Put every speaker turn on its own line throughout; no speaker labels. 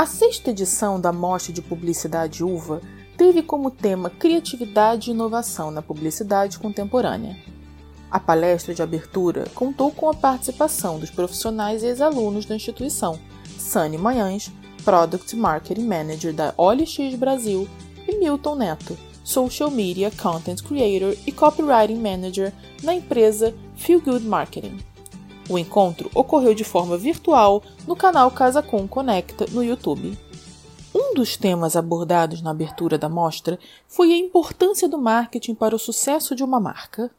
A sexta edição da Mostra de Publicidade Uva teve como tema Criatividade e Inovação na Publicidade Contemporânea. A palestra de abertura contou com a participação dos profissionais e ex-alunos da instituição, Sani Manhães, Product Marketing Manager da OLX Brasil, e Milton Neto, Social Media Content Creator e Copywriting Manager na empresa Feel Good Marketing. O encontro ocorreu de forma virtual no canal Casa Com Conecta no YouTube. Um dos temas abordados na abertura da mostra foi a importância do marketing para o sucesso de uma marca.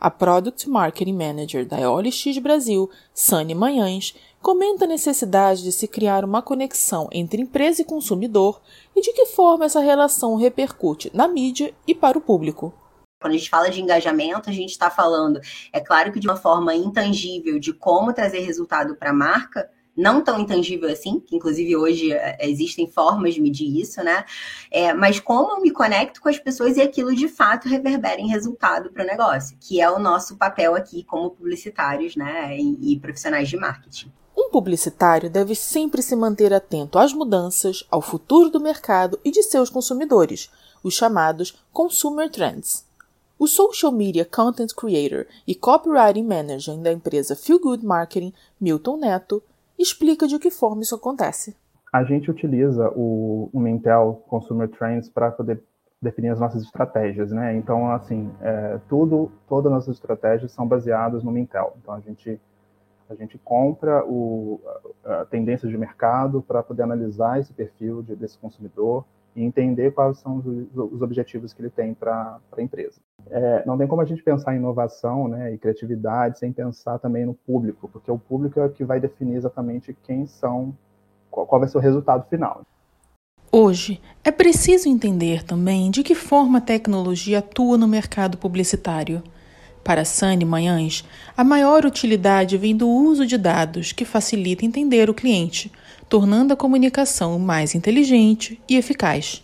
A Product Marketing Manager da OLX Brasil, Sani Manhães, comenta a necessidade de se criar uma conexão entre empresa e consumidor e de que forma essa relação repercute na mídia e para o público.
Quando a gente fala de engajamento, a gente está falando, é claro que de uma forma intangível de como trazer resultado para a marca, não tão intangível assim, que inclusive hoje é, existem formas de medir isso, né? É, mas como eu me conecto com as pessoas e aquilo de fato reverbera em resultado para o negócio, que é o nosso papel aqui como publicitários, né? E, e profissionais de marketing.
Um publicitário deve sempre se manter atento às mudanças, ao futuro do mercado e de seus consumidores, os chamados Consumer Trends. O Social Media Content Creator e Copywriting Manager da empresa Feel Good Marketing, Milton Neto, explica de que forma isso acontece.
A gente utiliza o, o Mintel Consumer Trends para poder definir as nossas estratégias, né? Então, assim, é, tudo, todas as nossas estratégias são baseadas no Mintel. Então, a gente a gente compra o, a, a tendência de mercado para poder analisar esse perfil de, desse consumidor e entender quais são os, os objetivos que ele tem para a empresa. É, não tem como a gente pensar em inovação né, e criatividade sem pensar também no público, porque o público é que vai definir exatamente quem são, qual, qual vai ser o resultado final.
Hoje, é preciso entender também de que forma a tecnologia atua no mercado publicitário. Para Sani Manhães, a maior utilidade vem do uso de dados que facilita entender o cliente, tornando a comunicação mais inteligente e eficaz.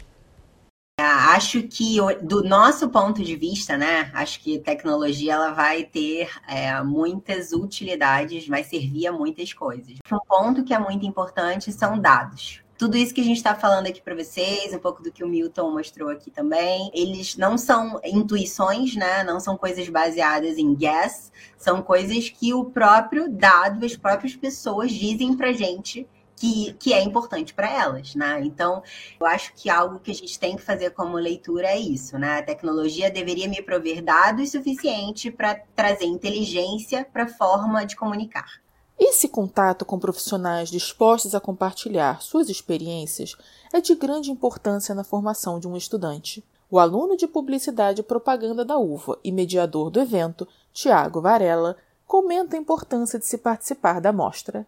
Acho que do nosso ponto de vista, né? Acho que tecnologia ela vai ter é, muitas utilidades, vai servir a muitas coisas. Um ponto que é muito importante são dados tudo isso que a gente está falando aqui para vocês, um pouco do que o Milton mostrou aqui também, eles não são intuições, né? Não são coisas baseadas em guess, são coisas que o próprio dado, as próprias pessoas dizem para gente que, que é importante para elas, né? Então, eu acho que algo que a gente tem que fazer como leitura é isso, né? A tecnologia deveria me prover dados suficientes para trazer inteligência para a forma de comunicar.
Esse contato com profissionais dispostos a compartilhar suas experiências é de grande importância na formação de um estudante. O aluno de Publicidade e Propaganda da UVA e mediador do evento, Tiago Varela, comenta a importância de se participar da mostra.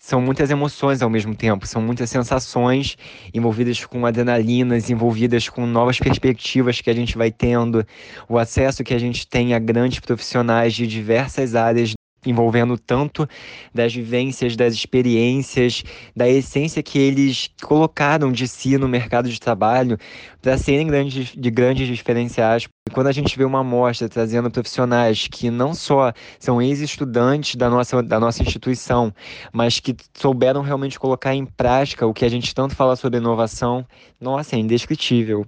São muitas emoções ao mesmo tempo, são muitas sensações envolvidas com adrenalinas, envolvidas com novas perspectivas que a gente vai tendo, o acesso que a gente tem a grandes profissionais de diversas áreas envolvendo tanto das vivências, das experiências, da essência que eles colocaram de si no mercado de trabalho para serem grandes, de grandes diferenciais. Quando a gente vê uma amostra trazendo profissionais que não só são ex-estudantes da nossa, da nossa instituição, mas que souberam realmente colocar em prática o que a gente tanto fala sobre inovação, nossa, é indescritível.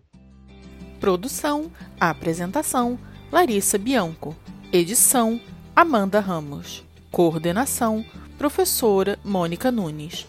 Produção, apresentação, Larissa Bianco. Edição, Amanda Ramos. Coordenação: Professora Mônica Nunes.